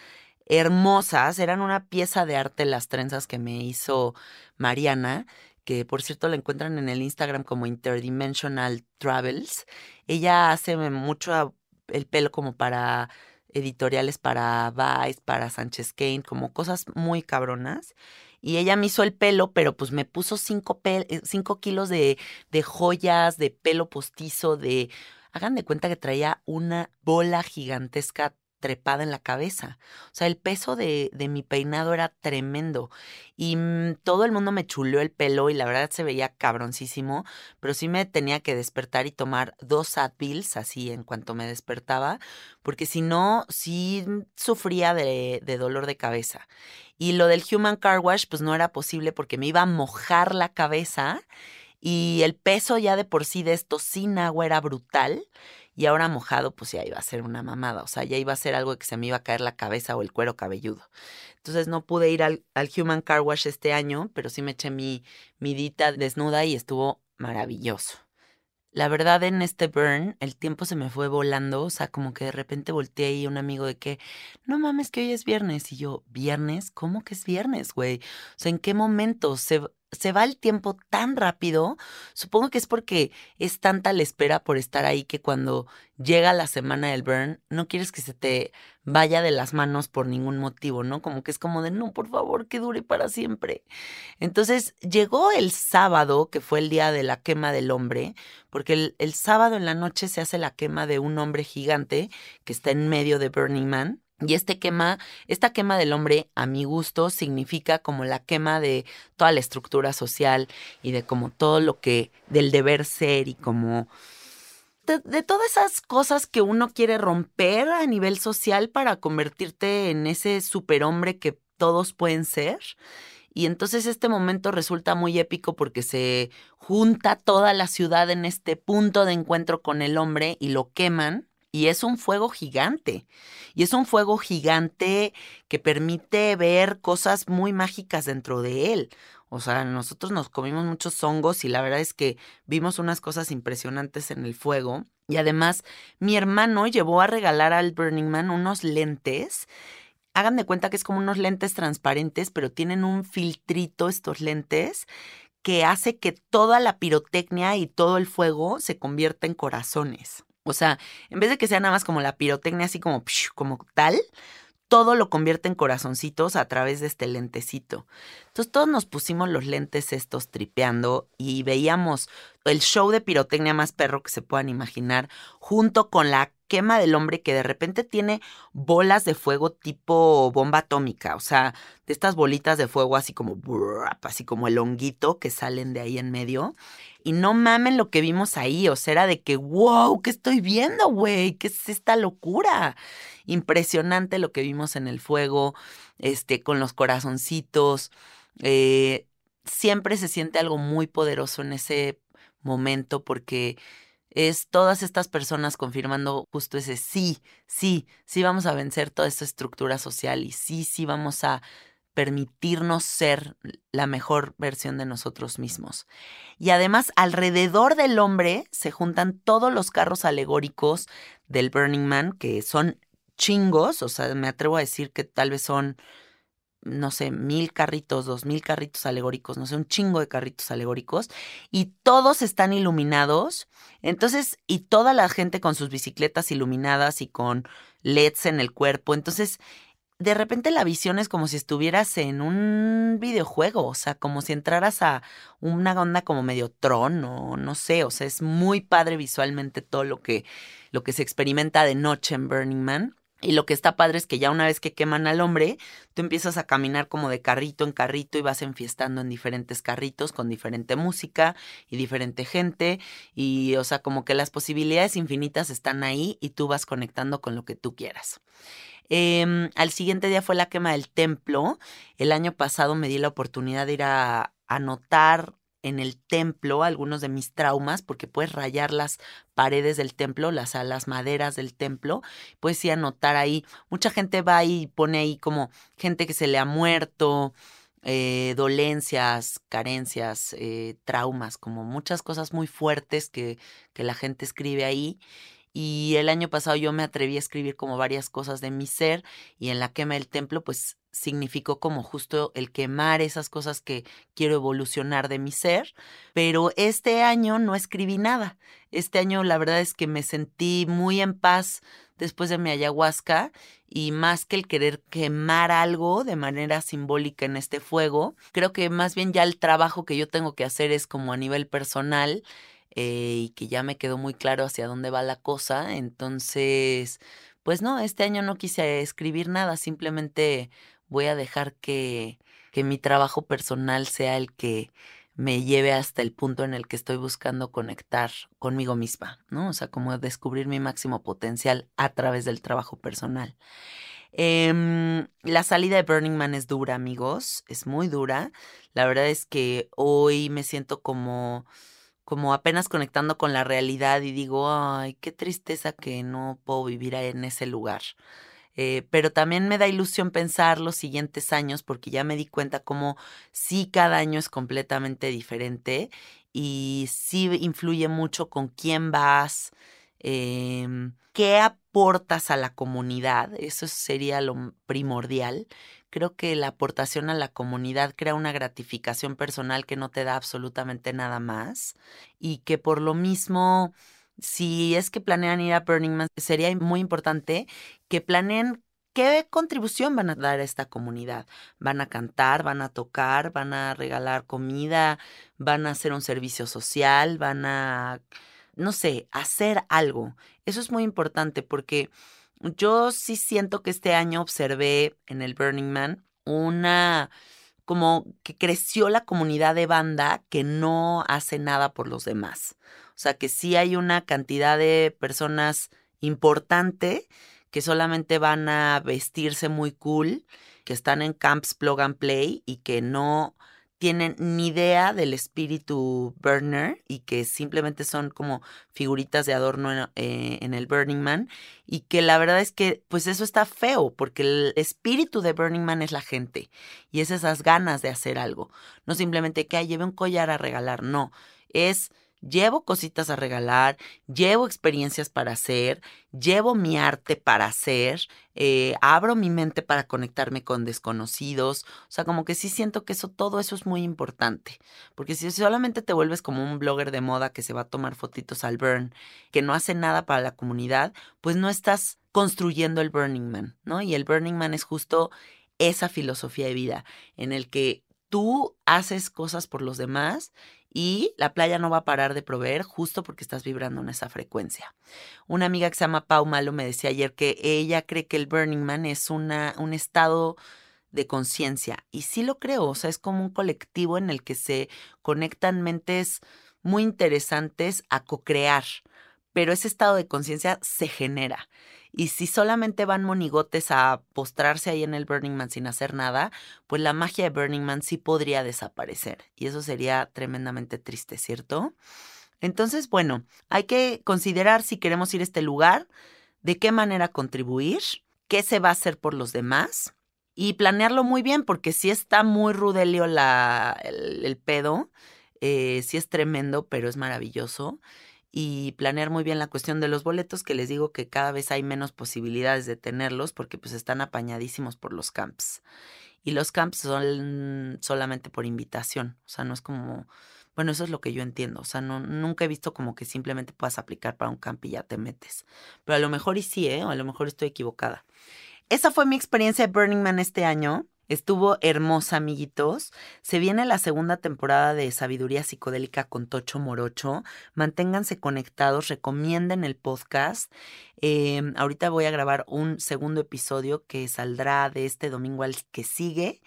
hermosas, eran una pieza de arte las trenzas que me hizo Mariana, que por cierto la encuentran en el Instagram como Interdimensional Travels. Ella hace mucho el pelo como para editoriales para Vice, para Sánchez Kane, como cosas muy cabronas. Y ella me hizo el pelo, pero pues me puso cinco, eh, cinco kilos de, de joyas, de pelo postizo, de... Hagan de cuenta que traía una bola gigantesca trepada en la cabeza. O sea, el peso de, de mi peinado era tremendo. Y mm, todo el mundo me chuleó el pelo y la verdad se veía cabroncísimo, pero sí me tenía que despertar y tomar dos Advils así en cuanto me despertaba, porque si no, sí sufría de, de dolor de cabeza. Y lo del Human Car Wash, pues no era posible porque me iba a mojar la cabeza y el peso ya de por sí de esto sin agua era brutal y ahora mojado pues ya iba a ser una mamada, o sea, ya iba a ser algo que se me iba a caer la cabeza o el cuero cabelludo. Entonces no pude ir al, al Human Car Wash este año, pero sí me eché mi midita desnuda y estuvo maravilloso. La verdad en este burn el tiempo se me fue volando, o sea, como que de repente volteé y un amigo de que, no mames que hoy es viernes y yo, ¿viernes? ¿Cómo que es viernes, güey? O sea, ¿en qué momento se se va el tiempo tan rápido, supongo que es porque es tanta la espera por estar ahí que cuando llega la semana del burn, no quieres que se te vaya de las manos por ningún motivo, ¿no? Como que es como de, no, por favor, que dure para siempre. Entonces llegó el sábado, que fue el día de la quema del hombre, porque el, el sábado en la noche se hace la quema de un hombre gigante que está en medio de Burning Man y este quema, esta quema del hombre, a mi gusto, significa como la quema de toda la estructura social y de como todo lo que, del deber ser y como de, todas esas cosas que uno quiere romper a nivel social para convertirte en ese superhombre que todos pueden ser. Y entonces este momento resulta muy épico porque se junta toda la ciudad en este punto de encuentro con el hombre y lo queman y es un fuego gigante. Y es un fuego gigante que permite ver cosas muy mágicas dentro de él. O sea, nosotros nos comimos muchos hongos y la verdad es que vimos unas cosas impresionantes en el fuego. Y además, mi hermano llevó a regalar al Burning Man unos lentes. Hagan de cuenta que es como unos lentes transparentes, pero tienen un filtrito estos lentes que hace que toda la pirotecnia y todo el fuego se convierta en corazones. O sea, en vez de que sea nada más como la pirotecnia, así como, como tal, todo lo convierte en corazoncitos a través de este lentecito. Entonces todos nos pusimos los lentes estos tripeando y veíamos el show de pirotecnia más perro que se puedan imaginar, junto con la quema del hombre que de repente tiene bolas de fuego tipo bomba atómica, o sea, de estas bolitas de fuego así como, así como el honguito que salen de ahí en medio. Y no mamen lo que vimos ahí, o sea, era de que, wow, ¿qué estoy viendo, güey? ¿Qué es esta locura? Impresionante lo que vimos en el fuego, este, con los corazoncitos. Eh, siempre se siente algo muy poderoso en ese momento porque es todas estas personas confirmando justo ese sí, sí, sí vamos a vencer toda esta estructura social y sí, sí vamos a permitirnos ser la mejor versión de nosotros mismos. Y además, alrededor del hombre se juntan todos los carros alegóricos del Burning Man, que son chingos, o sea, me atrevo a decir que tal vez son, no sé, mil carritos, dos mil carritos alegóricos, no sé, un chingo de carritos alegóricos, y todos están iluminados. Entonces, y toda la gente con sus bicicletas iluminadas y con LEDs en el cuerpo. Entonces, de repente la visión es como si estuvieras en un videojuego, o sea, como si entraras a una onda como medio tron o no sé, o sea, es muy padre visualmente todo lo que, lo que se experimenta de noche en Burning Man. Y lo que está padre es que ya una vez que queman al hombre, tú empiezas a caminar como de carrito en carrito y vas enfiestando en diferentes carritos con diferente música y diferente gente. Y, o sea, como que las posibilidades infinitas están ahí y tú vas conectando con lo que tú quieras. Em, al siguiente día fue la quema del templo. El año pasado me di la oportunidad de ir a anotar en el templo algunos de mis traumas, porque puedes rayar las paredes del templo, las, las maderas del templo, puedes ir a anotar ahí. Mucha gente va y pone ahí como gente que se le ha muerto, eh, dolencias, carencias, eh, traumas, como muchas cosas muy fuertes que, que la gente escribe ahí. Y el año pasado yo me atreví a escribir como varias cosas de mi ser y en la quema del templo pues significó como justo el quemar esas cosas que quiero evolucionar de mi ser. Pero este año no escribí nada. Este año la verdad es que me sentí muy en paz después de mi ayahuasca y más que el querer quemar algo de manera simbólica en este fuego, creo que más bien ya el trabajo que yo tengo que hacer es como a nivel personal eh, y que ya me quedó muy claro hacia dónde va la cosa. Entonces, pues no, este año no quise escribir nada, simplemente voy a dejar que, que mi trabajo personal sea el que me lleve hasta el punto en el que estoy buscando conectar conmigo misma, ¿no? O sea, como descubrir mi máximo potencial a través del trabajo personal. Em, la salida de Burning Man es dura, amigos, es muy dura. La verdad es que hoy me siento como como apenas conectando con la realidad y digo, ay, qué tristeza que no puedo vivir en ese lugar. Eh, pero también me da ilusión pensar los siguientes años porque ya me di cuenta como sí cada año es completamente diferente y sí influye mucho con quién vas, em, qué aportas a la comunidad, eso sería lo primordial. Creo que la aportación a la comunidad crea una gratificación personal que no te da absolutamente nada más y que por lo mismo, si es que planean ir a Burning Man, sería muy importante que planeen ¿Qué contribución van a dar a esta comunidad? ¿Van a cantar, van a tocar, van a regalar comida, van a hacer un servicio social, van a, no sé, hacer algo? Eso es muy importante porque yo sí siento que este año observé en el Burning Man una como que creció la comunidad de banda que no hace nada por los demás. O sea, que sí hay una cantidad de personas importante que solamente van a vestirse muy cool, que están en camps plug and play y que no tienen ni idea del espíritu burner y que simplemente son como figuritas de adorno en, eh, en, el Burning Man y que la verdad es que pues eso está feo porque el espíritu de Burning Man es la gente y es esas ganas de hacer algo, no simplemente que lleve un collar a regalar, no, es llevo cositas a regalar, llevo experiencias para hacer, llevo mi arte para hacer, eh, abro mi mente para conectarme con desconocidos. O sea, como que sí siento que eso, todo eso es muy importante. Porque si solamente te vuelves como un blogger de moda que se va a tomar fotitos al burn, que no hace nada para la comunidad, pues no estás construyendo el Burning Man, ¿no? Y el Burning Man es justo esa filosofía de vida en el que tú haces cosas por los demás y la playa no va a parar de proveer justo porque estás vibrando en esa frecuencia. Una amiga que se llama Pau Malo me decía ayer que ella cree que el Burning Man es una, un estado de conciencia y sí lo creo, o sea, es como un colectivo en el que se conectan mentes muy interesantes a co-crear, pero ese estado de conciencia se genera. Y si solamente van monigotes a postrarse ahí en el Burning Man sin hacer nada, pues la magia de Burning Man sí podría desaparecer. Y eso sería tremendamente triste, ¿cierto? Entonces, bueno, hay que considerar si queremos ir a este lugar, de qué manera contribuir, qué se va a hacer por los demás y planearlo muy bien, porque si está muy rudelio el, pedo, eh, sí es tremendo, pero es maravilloso y planear muy bien la cuestión de los boletos, que les digo que cada vez hay menos posibilidades de tenerlos porque pues están apañadísimos por los camps. Y los camps son solamente por invitación, o sea, no es como, bueno, eso es lo que yo entiendo, o sea, no, nunca he visto como que simplemente puedas aplicar para un camp y ya te metes. Pero a lo mejor y sí, ¿eh? O a lo mejor estoy equivocada. Esa fue mi experiencia de Burning Man este año. Estuvo hermosa, amiguitos. Se viene la segunda temporada de Sabiduría Psicodélica con Tocho Morocho. Manténganse conectados, recomienden el podcast. Em, ahorita voy a grabar un segundo episodio que saldrá de este domingo al que sigue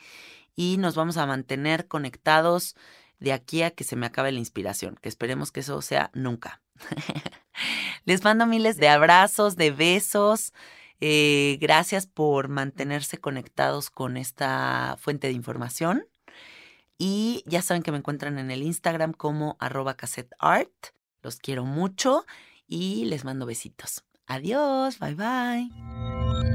y nos vamos a mantener conectados de aquí a que se me acabe la inspiración, que esperemos que eso sea nunca. Les mando miles de abrazos, de besos. Eh, gracias por mantenerse conectados con esta fuente de información. Y ya saben que me encuentran en el Instagram como arroba cassetteart. Los quiero mucho y les mando besitos. Adiós, bye bye.